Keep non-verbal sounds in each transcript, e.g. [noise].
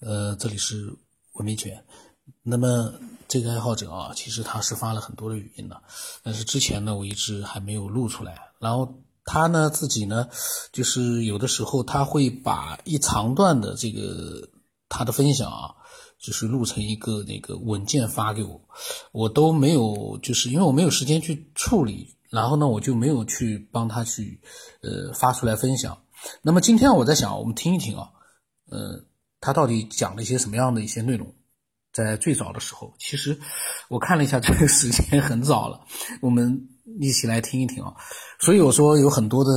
呃，这里是文明犬。那么这个爱好者啊，其实他是发了很多的语音的，但是之前呢，我一直还没有录出来。然后他呢自己呢，就是有的时候他会把一长段的这个他的分享啊，就是录成一个那个文件发给我，我都没有，就是因为我没有时间去处理，然后呢，我就没有去帮他去呃发出来分享。那么今天我在想，我们听一听啊，呃。他到底讲了一些什么样的一些内容？在最早的时候，其实我看了一下，这个时间很早了。我们一起来听一听啊。所以我说有很多的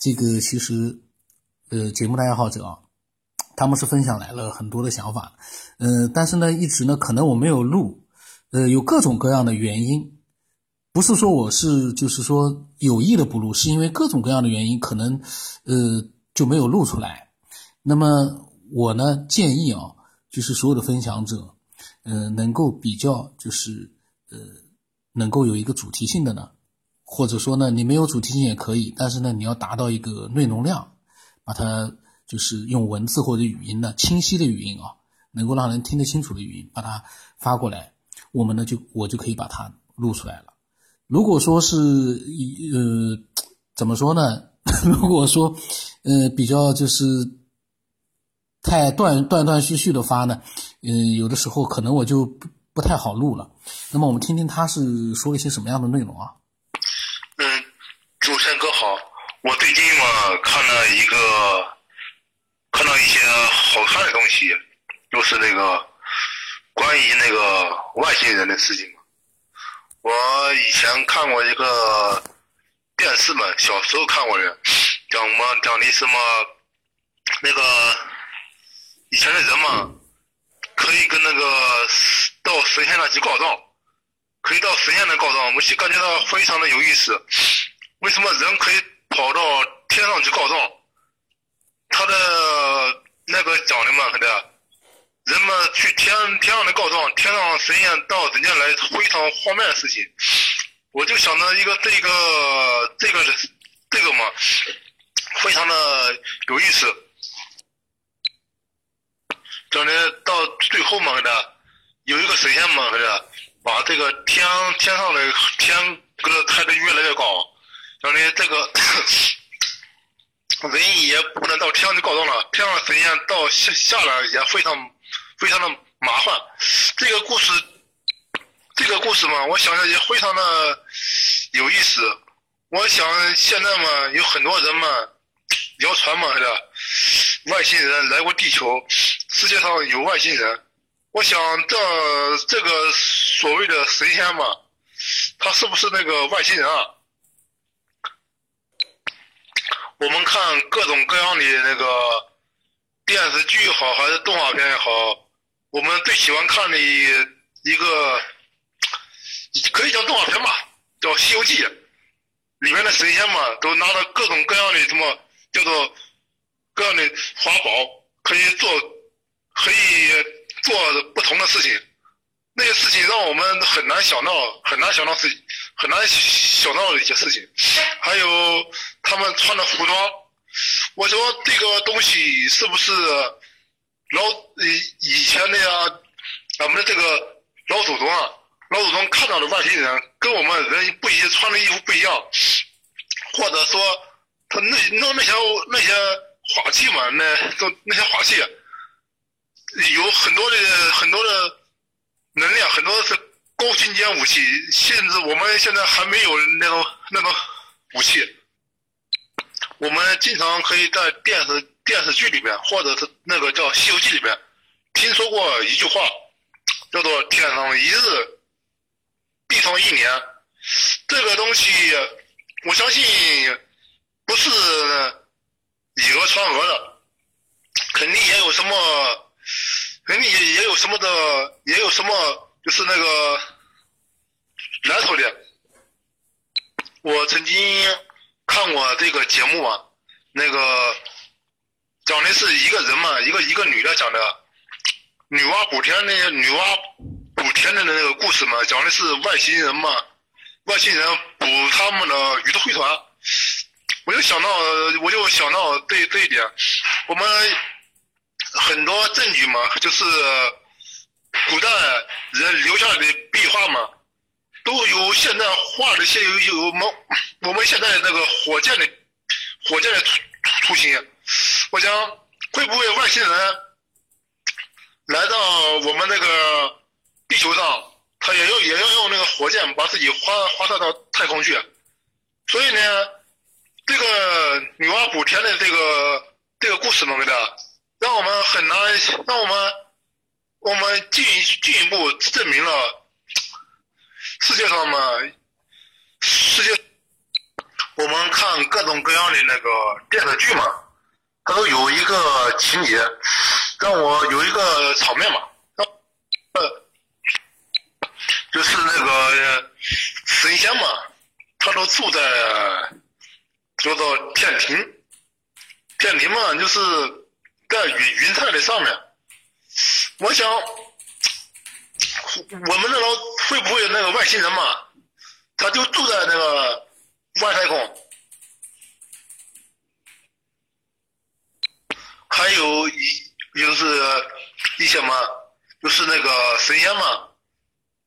这个其实呃节目的爱好者啊，他们是分享来了很多的想法，嗯，但是呢，一直呢可能我没有录，呃，有各种各样的原因，不是说我是就是说有意的不录，是因为各种各样的原因，可能呃就没有录出来。那么。我呢建议啊，就是所有的分享者，呃，能够比较就是呃，能够有一个主题性的呢，或者说呢，你没有主题性也可以，但是呢，你要达到一个内容量，把它就是用文字或者语音呢清晰的语音啊，能够让人听得清楚的语音，把它发过来，我们呢就我就可以把它录出来了。如果说是一呃，怎么说呢？[laughs] 如果说呃，比较就是。太断断断续续的发呢，嗯，有的时候可能我就不不太好录了。那么我们听听他是说了一些什么样的内容啊？嗯，主持人哥好，我最近嘛看了一个，看到一些好看的东西，就是那个关于那个外星人的事情嘛。我以前看过一个电视嘛，小时候看过的，讲嘛讲的什么那个。以前的人嘛，可以跟那个到神仙那去告状，可以到神仙那告状，我就感觉到非常的有意思。为什么人可以跑到天上去告状？他的那个讲的嘛，可能人们去天天上的告状，天上神仙到人间来，非常荒谬的事情。我就想到一个这个这个这个嘛，非常的有意思。讲的到最后嘛，的有一个神仙嘛，的把这个天天上的天给他抬得越来越高，讲的这个 [coughs] 人也不能到天上去告状了，天上的神仙到下下来也非常非常的麻烦。这个故事，这个故事嘛，我想想也非常的有意思。我想现在嘛，有很多人嘛，谣传嘛，是的外星人来过地球。世界上有外星人，我想这这个所谓的神仙嘛，他是不是那个外星人啊？我们看各种各样的那个电视剧也好，还是动画片也好，我们最喜欢看的一个可以叫动画片吧，叫《西游记》，里面的神仙嘛，都拿着各种各样的什么叫做各样的法宝，可以做。可以做不同的事情，那些事情让我们很难想到，很难想到自己，很难想到的一些事情。还有他们穿的服装，我说这个东西是不是老以以前的呀？咱们的这个老祖宗啊，老祖宗看到的外星人跟我们人不一穿的衣服不一样，或者说他那那那些那些法器嘛，那都那些法器。有很多的很多的能量，很多是高精尖武器，甚至我们现在还没有那种那种武器。我们经常可以在电视电视剧里面，或者是那个叫《西游记》里面，听说过一句话，叫做“天上一日，地上一年”。这个东西，我相信不是以讹传讹的，肯定也有什么。肯定也也有什么的，也有什么就是那个来头的。我曾经看过这个节目啊，那个讲的是一个人嘛，一个一个女的讲的女娲补天那些女娲补天的那个故事嘛，讲的是外星人嘛，外星人补他们的宇宙飞船。我就想到，我就想到这这一点，我们。很多证据嘛，就是古代人留下来的壁画嘛，都有现在画的些有有我们我们现在那个火箭的火箭的雏形。我想会不会外星人来到我们那个地球上，他也要也要用那个火箭把自己发发射到太空去？所以呢，这个女娲补天的这个这个故事嘛，给他让我们很难，让我们我们进进一步证明了世界上嘛，世界我们看各种各样的那个电视剧嘛，它都有一个情节，让我有一个场面嘛，呃，就是那个神仙嘛。他都住在叫做天庭，天庭嘛，就是在云云彩的上面。我想，我们那个会不会那个外星人嘛，他就住在那个外太空。还有一就是一些嘛，就是那个神仙嘛，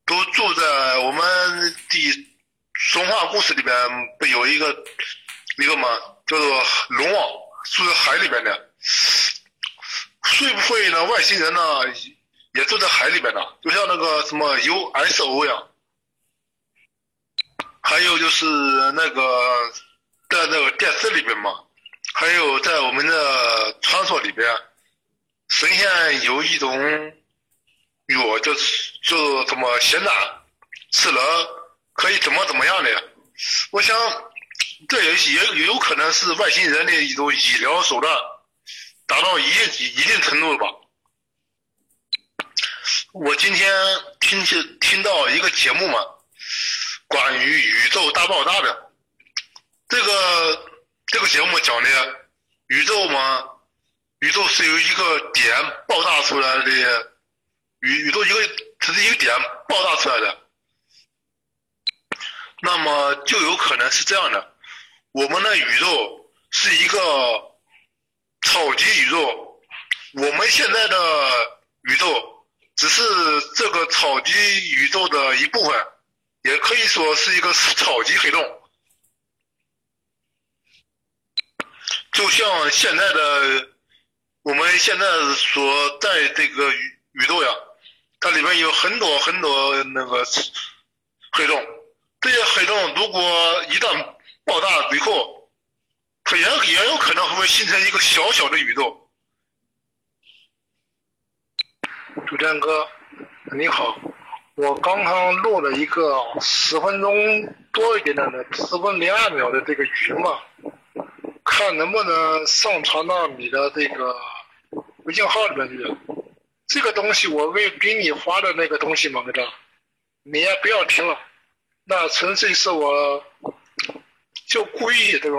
都住在我们的。神话故事里边不有一个一个嘛？叫做龙王，住在海里边的。会不会呢？外星人呢也住在海里边呢？就像那个什么 USO 一样。还有就是那个在那个电视里边嘛，还有在我们的传说里边，神仙有一种药，就是就什么仙丹，吃了。可以怎么怎么样的？我想，这也也也有可能是外星人的一种医疗手段，达到一定一定程度了吧？我今天听听听到一个节目嘛，关于宇宙大爆炸的，这个这个节目讲的宇宙嘛，宇宙是由一个点爆炸出来的，宇宇宙一个只是一个点爆炸出来的。那么就有可能是这样的，我们的宇宙是一个超级宇宙，我们现在的宇宙只是这个超级宇宙的一部分，也可以说是一个超级黑洞。就像现在的我们现在所在这个宇宇宙呀，它里面有很多很多那个黑洞。这些黑洞如果一旦爆炸以后，也也有可能会形成一个小小的宇宙。主战哥，你好，我刚刚录了一个十分钟多一点点的、十分零二秒的这个语音嘛，看能不能上传到你的这个微信号里面去。这个东西我为给你发的那个东西嘛，哥，你也不要听了。那纯粹是我，就故意这个，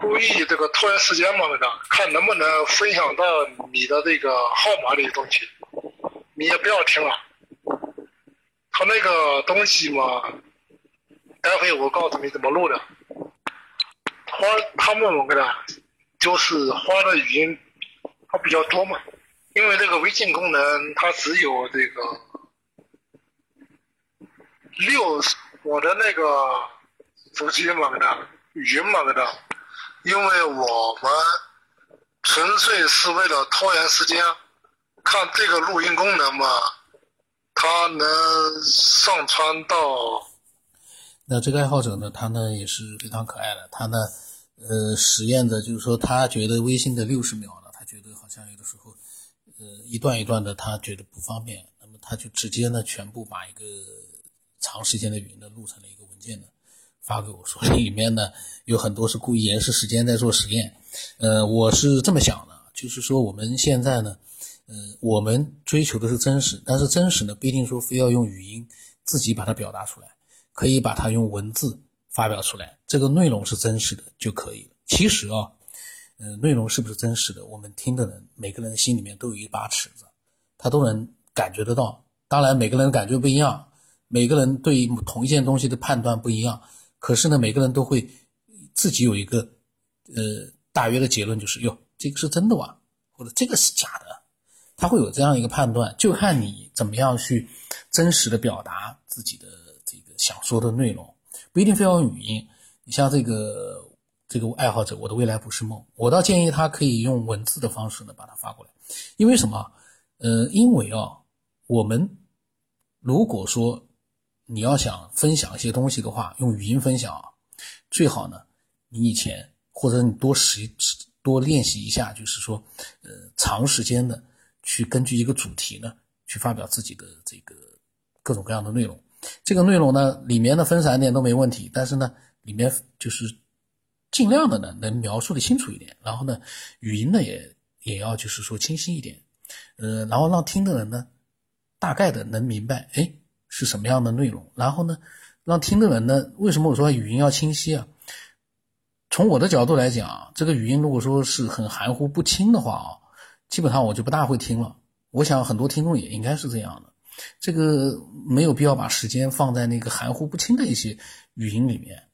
故意这个拖延时间嘛，看能不能分享到你的这个号码里的东西，你也不要听了。他那个东西嘛，待会我告诉你怎么录的。花他们我跟他，就是花的语音，它比较多嘛，因为这个微信功能它只有这个。六，我的那个手机嘛，给他语音嘛，给他，因为我们纯粹是为了拖延时间，看这个录音功能嘛，它能上传到。那这个爱好者呢，他呢也是非常可爱的，他呢，呃，实验的就是说，他觉得微信的六十秒呢，他觉得好像有的时候，呃，一段一段的，他觉得不方便，那么他就直接呢，全部把一个。长时间的语音呢录成了一个文件呢，发给我说 [laughs] 里面呢有很多是故意延时时间在做实验，呃，我是这么想的，就是说我们现在呢，呃，我们追求的是真实，但是真实呢不一定说非要用语音自己把它表达出来，可以把它用文字发表出来，这个内容是真实的就可以了。其实啊，呃，内容是不是真实的，我们听的人每个人心里面都有一把尺子，他都能感觉得到，当然每个人感觉不一样。每个人对同一件东西的判断不一样，可是呢，每个人都会自己有一个呃大约的结论，就是哟，这个是真的哇，或者这个是假的，他会有这样一个判断，就看你怎么样去真实的表达自己的这个想说的内容，不一定非要用语音。你像这个这个爱好者，我的未来不是梦，我倒建议他可以用文字的方式呢把它发过来，因为什么？呃，因为啊，我们如果说你要想分享一些东西的话，用语音分享啊，最好呢，你以前或者你多实多练习一下，就是说，呃，长时间的去根据一个主题呢，去发表自己的这个各种各样的内容。这个内容呢，里面的分散点都没问题，但是呢，里面就是尽量的呢，能描述的清楚一点，然后呢，语音呢也也要就是说清晰一点。呃，然后让听的人呢，大概的能明白，哎，是什么样的内容。然后呢，让听的人呢，为什么我说语音要清晰啊？从我的角度来讲，这个语音如果说是很含糊不清的话啊，基本上我就不大会听了。我想很多听众也应该是这样的，这个没有必要把时间放在那个含糊不清的一些语音里面。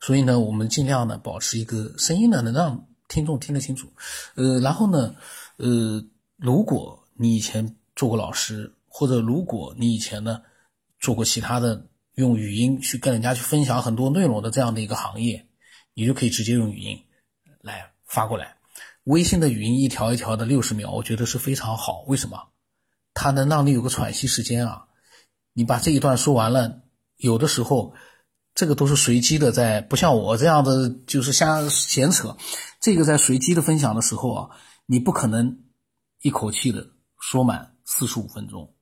所以呢，我们尽量呢保持一个声音呢能让听众听得清楚。呃，然后呢，呃。如果你以前做过老师，或者如果你以前呢做过其他的用语音去跟人家去分享很多内容的这样的一个行业，你就可以直接用语音来发过来。微信的语音一条一条的六十秒，我觉得是非常好。为什么？它能让你有个喘息时间啊！你把这一段说完了，有的时候这个都是随机的，在不像我这样的就是瞎闲扯，这个在随机的分享的时候啊，你不可能。一口气的说满四十五分钟，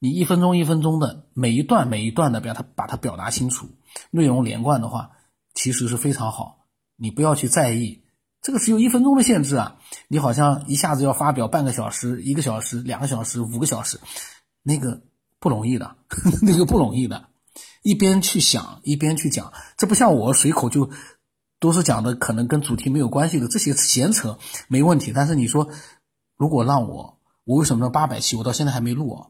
你一分钟一分钟的每一段每一段的把它把它表达清楚，内容连贯的话，其实是非常好。你不要去在意这个只有一分钟的限制啊，你好像一下子要发表半个小时、一个小时、两个小时、五个小时，那个不容易的，[laughs] 那个不容易的。一边去想一边去讲，这不像我随口就都是讲的，可能跟主题没有关系的这些闲扯没问题，但是你说。如果让我，我为什么八百期我到现在还没录啊？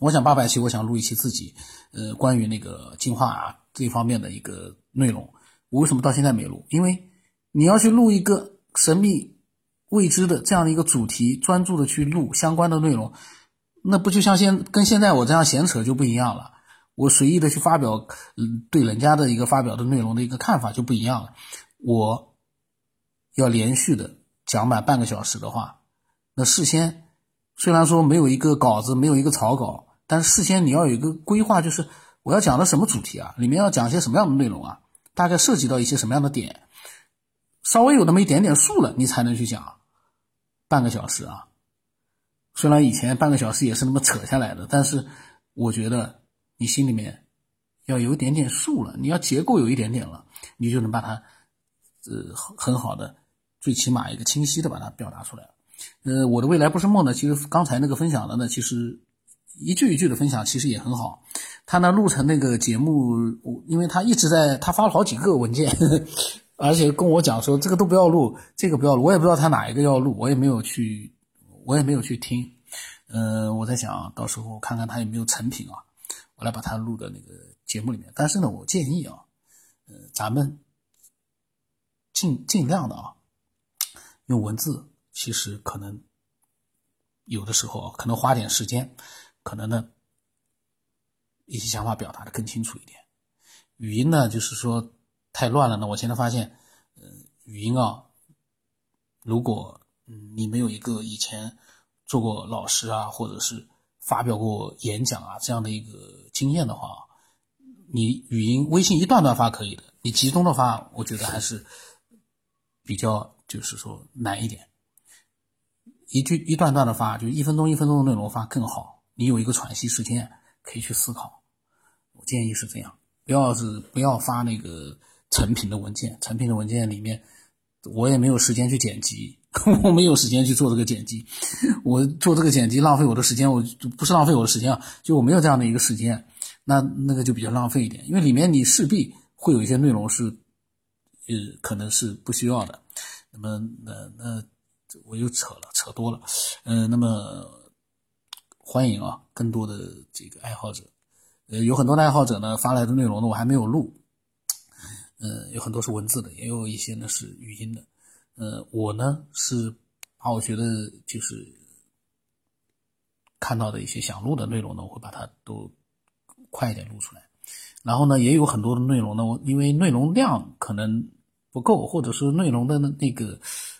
我想八百期，我想录一期自己，呃，关于那个进化啊这方面的一个内容。我为什么到现在没录？因为你要去录一个神秘未知的这样的一个主题，专注的去录相关的内容，那不就像现跟现在我这样闲扯就不一样了。我随意的去发表，对人家的一个发表的内容的一个看法就不一样了。我要连续的讲满半个小时的话。那事先虽然说没有一个稿子，没有一个草稿，但是事先你要有一个规划，就是我要讲的什么主题啊，里面要讲一些什么样的内容啊，大概涉及到一些什么样的点，稍微有那么一点点数了，你才能去讲半个小时啊。虽然以前半个小时也是那么扯下来的，但是我觉得你心里面要有一点点数了，你要结构有一点点了，你就能把它呃很好的，最起码一个清晰的把它表达出来。呃，我的未来不是梦呢。其实刚才那个分享的呢，其实一句一句的分享，其实也很好。他呢录成那个节目，因为他一直在，他发了好几个文件，[laughs] 而且跟我讲说这个都不要录，这个不要录。我也不知道他哪一个要录，我也没有去，我也没有去听。呃，我在想到时候看看他有没有成品啊，我来把他录的那个节目里面。但是呢，我建议啊，呃，咱们尽尽量的啊，用文字。其实可能有的时候可能花点时间，可能呢一些想法表达的更清楚一点。语音呢，就是说太乱了呢。我现在发现，呃，语音啊，如果你没有一个以前做过老师啊，或者是发表过演讲啊这样的一个经验的话，你语音微信一段段发可以的，你集中的发，我觉得还是比较就是说难一点。一句一段段的发，就一分钟一分钟的内容发更好。你有一个喘息时间，可以去思考。我建议是这样，不要是不要发那个成品的文件。成品的文件里面，我也没有时间去剪辑，[laughs] 我没有时间去做这个剪辑。我做这个剪辑浪费我的时间，我不是浪费我的时间啊，就我没有这样的一个时间，那那个就比较浪费一点。因为里面你势必会有一些内容是，呃，可能是不需要的。那么那那。我又扯了，扯多了，嗯，那么欢迎啊，更多的这个爱好者，呃，有很多的爱好者呢发来的内容呢，我还没有录，嗯，有很多是文字的，也有一些呢是语音的，呃，我呢是把我觉得就是看到的一些想录的内容呢，我会把它都快一点录出来。然后呢，也有很多的内容呢，我因为内容量可能不够，或者是内容的那个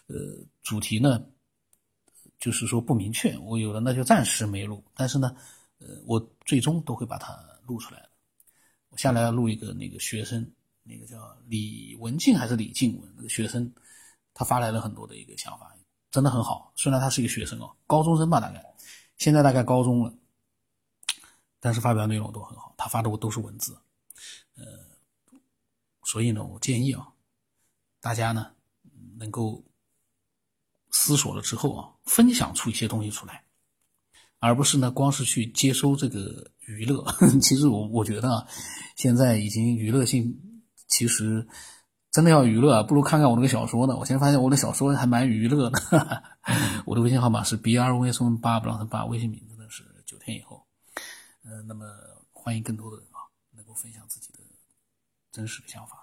呃主题呢，就是说不明确，我有的那就暂时没录。但是呢，呃，我最终都会把它录出来我下来要录一个那个学生，那个叫李文静还是李静文那个学生，他发来了很多的一个想法，真的很好。虽然他是一个学生哦，高中生吧大概，现在大概高中了，但是发表内容都很好。他发的都是文字。呃，所以呢，我建议啊，大家呢能够思索了之后啊，分享出一些东西出来，而不是呢光是去接收这个娱乐。[laughs] 其实我我觉得啊，现在已经娱乐性，其实真的要娱乐，不如看看我那个小说呢。我现在发现我的小说还蛮娱乐的。[laughs] 我的微信号码是 b r v s 八，不让他八，微信名字呢是九天以后。呃，那么欢迎更多的人啊，能够分享自己的。真实的想法。